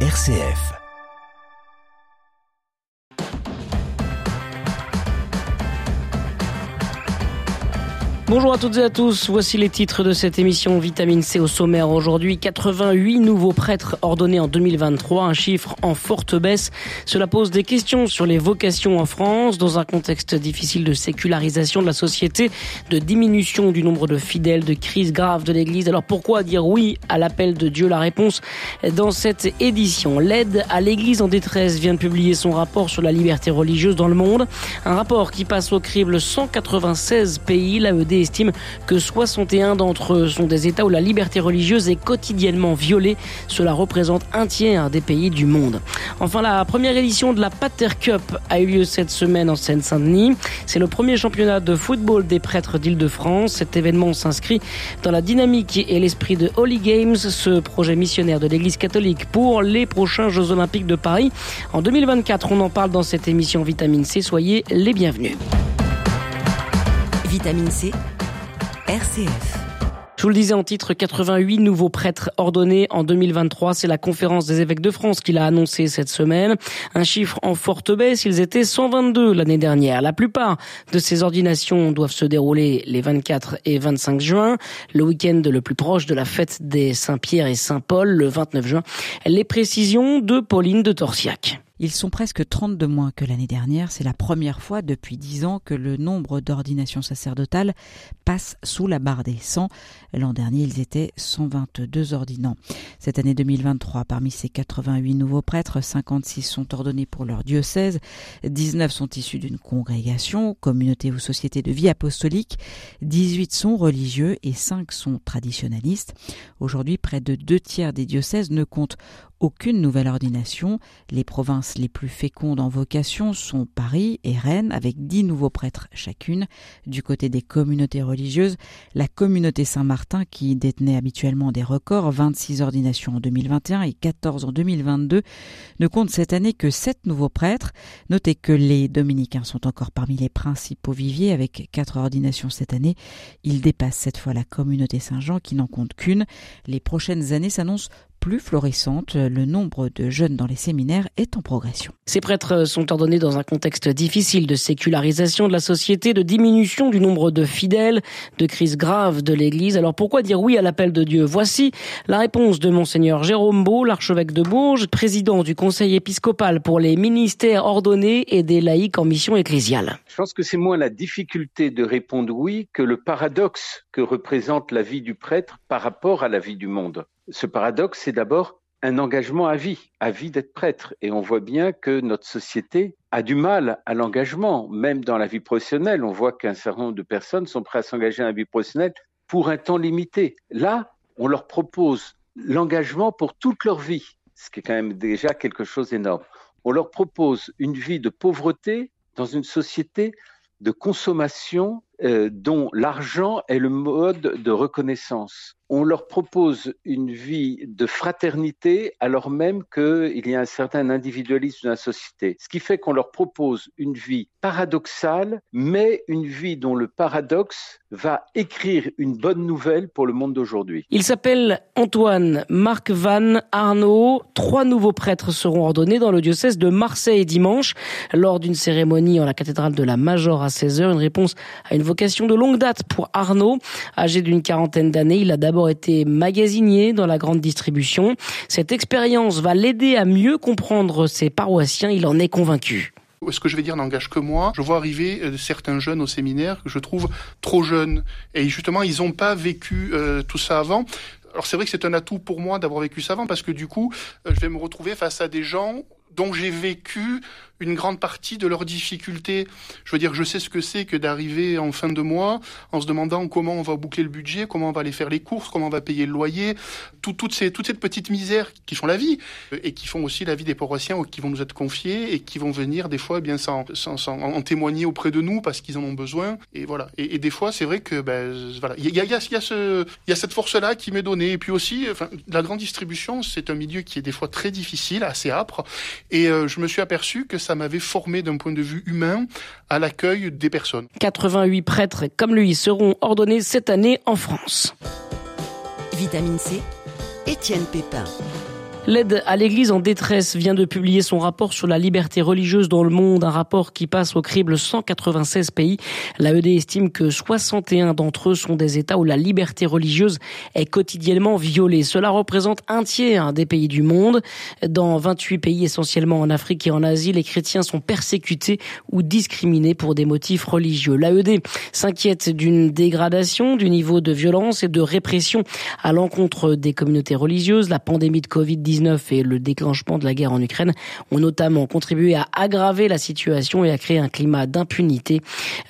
RCF. Bonjour à toutes et à tous, voici les titres de cette émission Vitamine C au sommaire aujourd'hui. 88 nouveaux prêtres ordonnés en 2023, un chiffre en forte baisse. Cela pose des questions sur les vocations en France dans un contexte difficile de sécularisation de la société, de diminution du nombre de fidèles, de crise grave de l'Église. Alors pourquoi dire oui à l'appel de Dieu? La réponse dans cette édition. L'aide à l'Église en détresse vient de publier son rapport sur la liberté religieuse dans le monde. Un rapport qui passe au crible 196 pays. L'AED estime que 61 d'entre eux sont des États où la liberté religieuse est quotidiennement violée. Cela représente un tiers des pays du monde. Enfin, la première édition de la Pater Cup a eu lieu cette semaine en Seine-Saint-Denis. C'est le premier championnat de football des prêtres d'Île-de-France. Cet événement s'inscrit dans la dynamique et l'esprit de Holy Games, ce projet missionnaire de l'Église catholique pour les prochains Jeux Olympiques de Paris. En 2024, on en parle dans cette émission Vitamine C. Soyez les bienvenus. Vitamine C, RCF. Je vous le disais en titre, 88 nouveaux prêtres ordonnés en 2023. C'est la conférence des évêques de France qui l'a annoncé cette semaine. Un chiffre en forte baisse. Ils étaient 122 l'année dernière. La plupart de ces ordinations doivent se dérouler les 24 et 25 juin, le week-end le plus proche de la fête des Saint-Pierre et Saint-Paul, le 29 juin. Les précisions de Pauline de Torsiac. Ils sont presque 30 de moins que l'année dernière. C'est la première fois depuis 10 ans que le nombre d'ordinations sacerdotales passe sous la barre des 100. L'an dernier, ils étaient 122 ordinants. Cette année 2023, parmi ces 88 nouveaux prêtres, 56 sont ordonnés pour leur diocèse, 19 sont issus d'une congrégation, communauté ou société de vie apostolique, 18 sont religieux et 5 sont traditionnalistes. Aujourd'hui, près de deux tiers des diocèses ne comptent aucune nouvelle ordination. Les provinces les plus fécondes en vocation sont Paris et Rennes, avec dix nouveaux prêtres chacune. Du côté des communautés religieuses, la communauté Saint-Martin, qui détenait habituellement des records, 26 ordinations en 2021 et 14 en 2022, ne compte cette année que sept nouveaux prêtres. Notez que les dominicains sont encore parmi les principaux viviers, avec quatre ordinations cette année. Ils dépassent cette fois la communauté Saint-Jean, qui n'en compte qu'une. Les prochaines années s'annoncent plus florissante. Le nombre de jeunes dans les séminaires est en progression. Ces prêtres sont ordonnés dans un contexte difficile de sécularisation de la société, de diminution du nombre de fidèles, de crise grave de l'Église. Alors pourquoi dire oui à l'appel de Dieu? Voici la réponse de monseigneur Jérôme Beau, l'archevêque de Bourges, président du conseil épiscopal pour les ministères ordonnés et des laïcs en mission ecclésiale. Je pense que c'est moins la difficulté de répondre oui que le paradoxe que représente la vie du prêtre par rapport à la vie du monde ce paradoxe, c'est d'abord un engagement à vie, à vie d'être prêtre. Et on voit bien que notre société a du mal à l'engagement, même dans la vie professionnelle. On voit qu'un certain nombre de personnes sont prêtes à s'engager dans la vie professionnelle pour un temps limité. Là, on leur propose l'engagement pour toute leur vie, ce qui est quand même déjà quelque chose d'énorme. On leur propose une vie de pauvreté dans une société de consommation euh, dont l'argent est le mode de reconnaissance on leur propose une vie de fraternité alors même qu'il y a un certain individualisme dans la société. Ce qui fait qu'on leur propose une vie paradoxale, mais une vie dont le paradoxe va écrire une bonne nouvelle pour le monde d'aujourd'hui. Il s'appelle Antoine Marc Van Arnaud. Trois nouveaux prêtres seront ordonnés dans le diocèse de Marseille dimanche lors d'une cérémonie en la cathédrale de la Major à 16h. Une réponse à une vocation de longue date pour Arnaud. Âgé d'une quarantaine d'années, il a d'abord été magasinier dans la grande distribution. Cette expérience va l'aider à mieux comprendre ses paroissiens, il en est convaincu ce que je vais dire n'engage que moi. Je vois arriver euh, certains jeunes au séminaire que je trouve trop jeunes. Et justement, ils n'ont pas vécu euh, tout ça avant. Alors c'est vrai que c'est un atout pour moi d'avoir vécu ça avant parce que du coup, euh, je vais me retrouver face à des gens dont j'ai vécu une grande partie de leurs difficultés. Je veux dire, je sais ce que c'est que d'arriver en fin de mois en se demandant comment on va boucler le budget, comment on va aller faire les courses, comment on va payer le loyer, tout, toutes ces toutes ces petites misères qui font la vie et qui font aussi la vie des paroissiens qui vont nous être confiés et qui vont venir des fois eh bien sans, sans, en témoigner auprès de nous parce qu'ils en ont besoin. Et voilà. Et, des fois, c'est vrai que ben voilà, il y a, y, a, y, a y a cette force-là qui m'est donnée. Et puis aussi, enfin, la grande distribution, c'est un milieu qui est des fois très difficile, assez âpre. Et euh, je me suis aperçu que ça m'avait formé d'un point de vue humain à l'accueil des personnes. 88 prêtres comme lui seront ordonnés cette année en France. Vitamine C, Étienne Pépin. L'aide à l'Église en détresse vient de publier son rapport sur la liberté religieuse dans le monde, un rapport qui passe au crible 196 pays. L'AED estime que 61 d'entre eux sont des États où la liberté religieuse est quotidiennement violée. Cela représente un tiers des pays du monde. Dans 28 pays, essentiellement en Afrique et en Asie, les chrétiens sont persécutés ou discriminés pour des motifs religieux. L'AED s'inquiète d'une dégradation du niveau de violence et de répression à l'encontre des communautés religieuses. La pandémie de Covid-19 et le déclenchement de la guerre en Ukraine ont notamment contribué à aggraver la situation et à créer un climat d'impunité.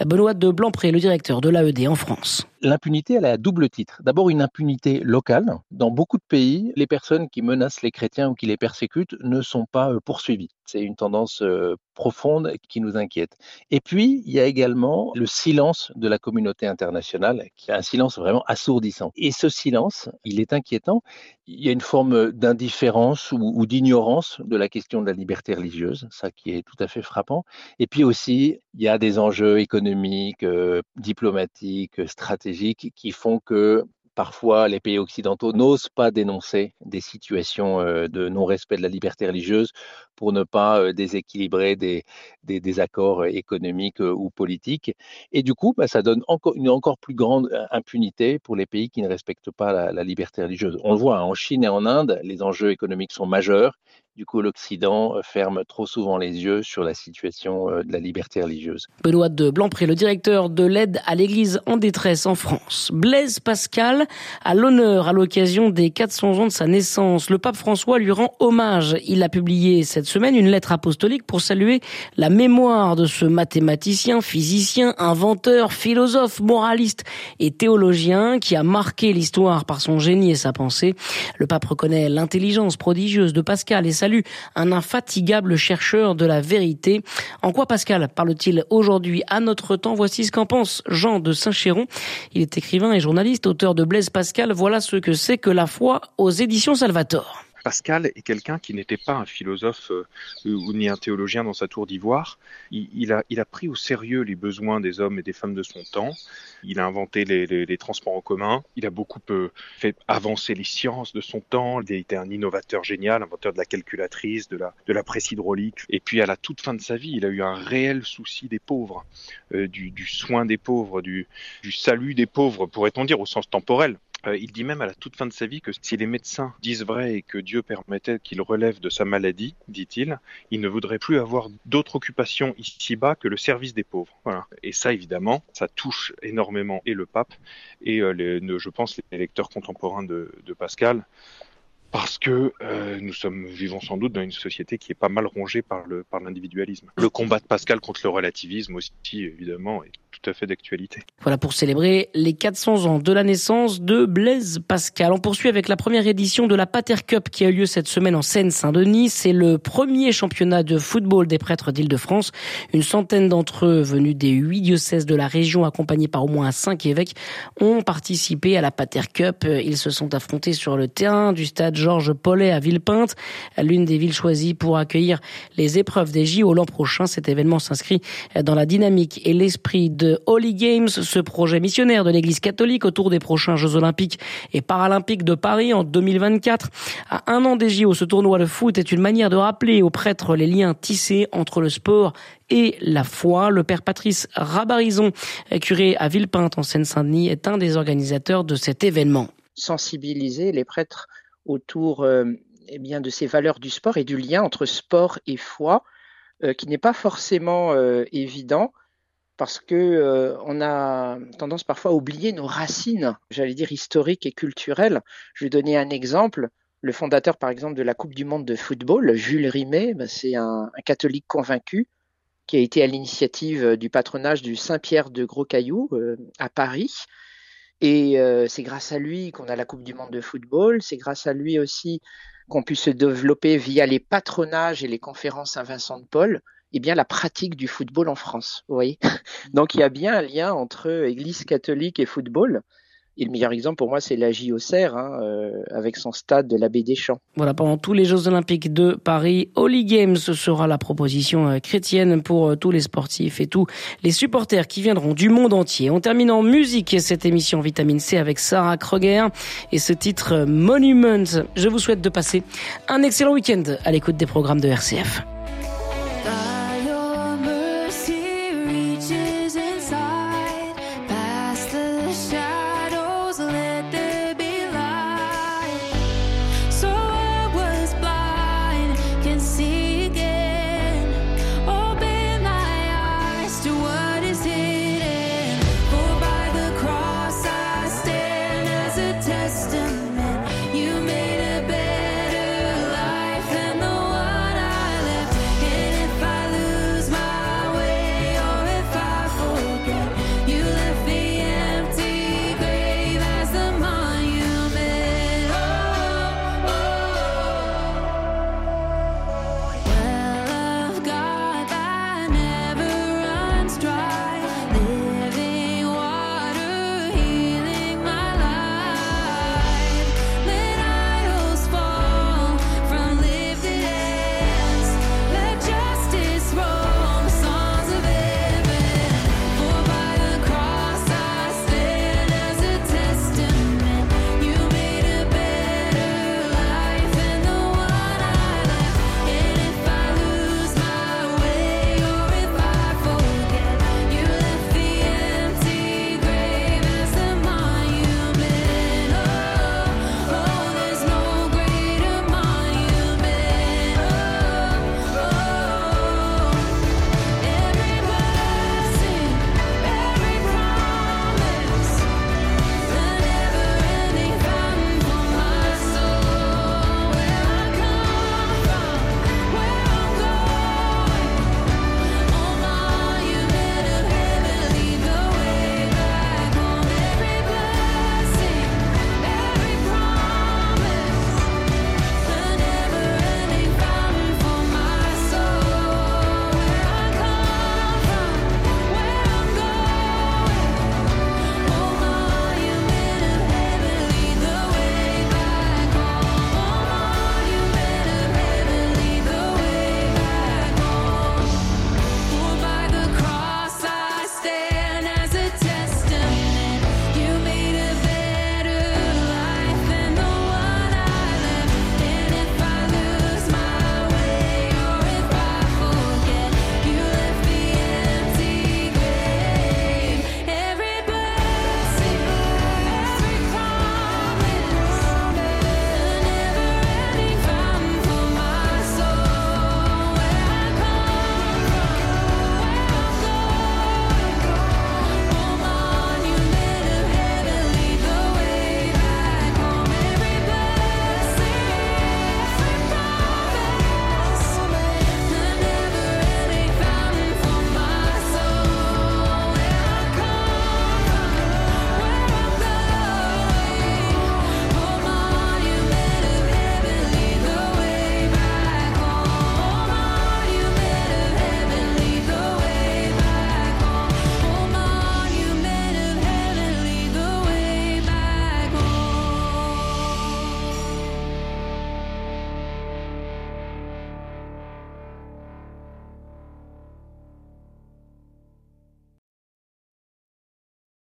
Benoît de Blanpré, le directeur de l'AED en France. L'impunité, elle a à double titre. D'abord, une impunité locale. Dans beaucoup de pays, les personnes qui menacent les chrétiens ou qui les persécutent ne sont pas euh, poursuivies. C'est une tendance euh, profonde qui nous inquiète. Et puis, il y a également le silence de la communauté internationale, qui est un silence vraiment assourdissant. Et ce silence, il est inquiétant. Il y a une forme d'indifférence ou, d'ignorance de la question de la liberté religieuse, ça qui est tout à fait frappant. Et puis aussi, il y a des enjeux économiques, euh, diplomatiques, stratégiques qui font que parfois les pays occidentaux n'osent pas dénoncer des situations euh, de non-respect de la liberté religieuse pour ne pas déséquilibrer des, des, accords économiques ou politiques. Et du coup, bah, ça donne encore une encore plus grande impunité pour les pays qui ne respectent pas la, la liberté religieuse. On le voit, hein, en Chine et en Inde, les enjeux économiques sont majeurs du coup, l'Occident ferme trop souvent les yeux sur la situation de la liberté religieuse. Benoît de Blanpré, le directeur de l'aide à l'Église en détresse en France. Blaise Pascal a l'honneur à l'occasion des 400 ans de sa naissance. Le pape François lui rend hommage. Il a publié cette semaine une lettre apostolique pour saluer la mémoire de ce mathématicien, physicien, inventeur, philosophe, moraliste et théologien qui a marqué l'histoire par son génie et sa pensée. Le pape reconnaît l'intelligence prodigieuse de Pascal et sa un infatigable chercheur de la vérité. En quoi Pascal parle-t-il aujourd'hui à notre temps? Voici ce qu'en pense Jean de Saint-Chéron. Il est écrivain et journaliste, auteur de Blaise Pascal. Voilà ce que c'est que la foi aux éditions Salvator. Pascal est quelqu'un qui n'était pas un philosophe euh, ou ni un théologien dans sa tour d'ivoire. Il, a, il, a, pris au sérieux les besoins des hommes et des femmes de son temps. Il a inventé les, transports en commun. Il a beaucoup euh, fait avancer les sciences de son temps. Il était un innovateur génial, inventeur de la calculatrice, de la, de la presse hydraulique. Et puis à la toute fin de sa vie, il a eu un réel souci des pauvres, euh, du, soin des pauvres, du salut des pauvres, pourrait-on dire, au sens temporel. Euh, il dit même à la toute fin de sa vie que si les médecins disent vrai et que Dieu permettait qu'il relève de sa maladie, dit-il, il ne voudrait plus avoir d'autre occupation ici-bas que le service des pauvres. Voilà. Et ça, évidemment, ça touche énormément et le pape et euh, je pense les lecteurs contemporains de Pascal parce que euh, nous sommes vivons sans doute dans une société qui est pas mal rongée par l'individualisme. Le combat de Pascal contre le relativisme aussi évidemment est tout à fait d'actualité. Voilà pour célébrer les 400 ans de la naissance de Blaise Pascal. On poursuit avec la première édition de la Pater Cup qui a eu lieu cette semaine en Seine-Saint-Denis. C'est le premier championnat de football des prêtres d'Île-de-France. Une centaine d'entre eux venus des huit diocèses de la région accompagnés par au moins cinq évêques ont participé à la Pater Cup. Ils se sont affrontés sur le terrain du stade Georges Paulet à Villepinte, l'une des villes choisies pour accueillir les épreuves des JO l'an prochain. Cet événement s'inscrit dans la dynamique et l'esprit de Holy Games, ce projet missionnaire de l'Église catholique autour des prochains Jeux olympiques et paralympiques de Paris en 2024. À un an des JO, ce tournoi de foot est une manière de rappeler aux prêtres les liens tissés entre le sport et la foi. Le père Patrice Rabarison, curé à Villepinte en Seine-Saint-Denis, est un des organisateurs de cet événement. Sensibiliser les prêtres autour euh, eh bien, de ces valeurs du sport et du lien entre sport et foi, euh, qui n'est pas forcément euh, évident parce que on a tendance parfois à oublier nos racines, j'allais dire historiques et culturelles. Je vais donner un exemple. Le fondateur, par exemple, de la Coupe du Monde de football, Jules Rimet, ben, c'est un, un, catholique convaincu qui a été à l'initiative du patronage du Saint-Pierre de Gros Caillou à Paris et euh, c'est grâce à lui qu'on a la Coupe du Monde de football. C'est grâce à lui aussi qu'on puisse se développer via les patronages et les conférences à Vincent de Paul, et eh bien la pratique du football en France. Vous voyez Donc il y a bien un lien entre Église catholique et football. Et le meilleur exemple pour moi, c'est la JOCR, hein, euh, avec son stade de la Baie des Champs. Voilà, pendant tous les Jeux Olympiques de Paris, Holy Games sera la proposition euh, chrétienne pour euh, tous les sportifs et tous les supporters qui viendront du monde entier. On termine en musique cette émission Vitamine C avec Sarah Kroger et ce titre Monument. Je vous souhaite de passer un excellent week-end à l'écoute des programmes de RCF.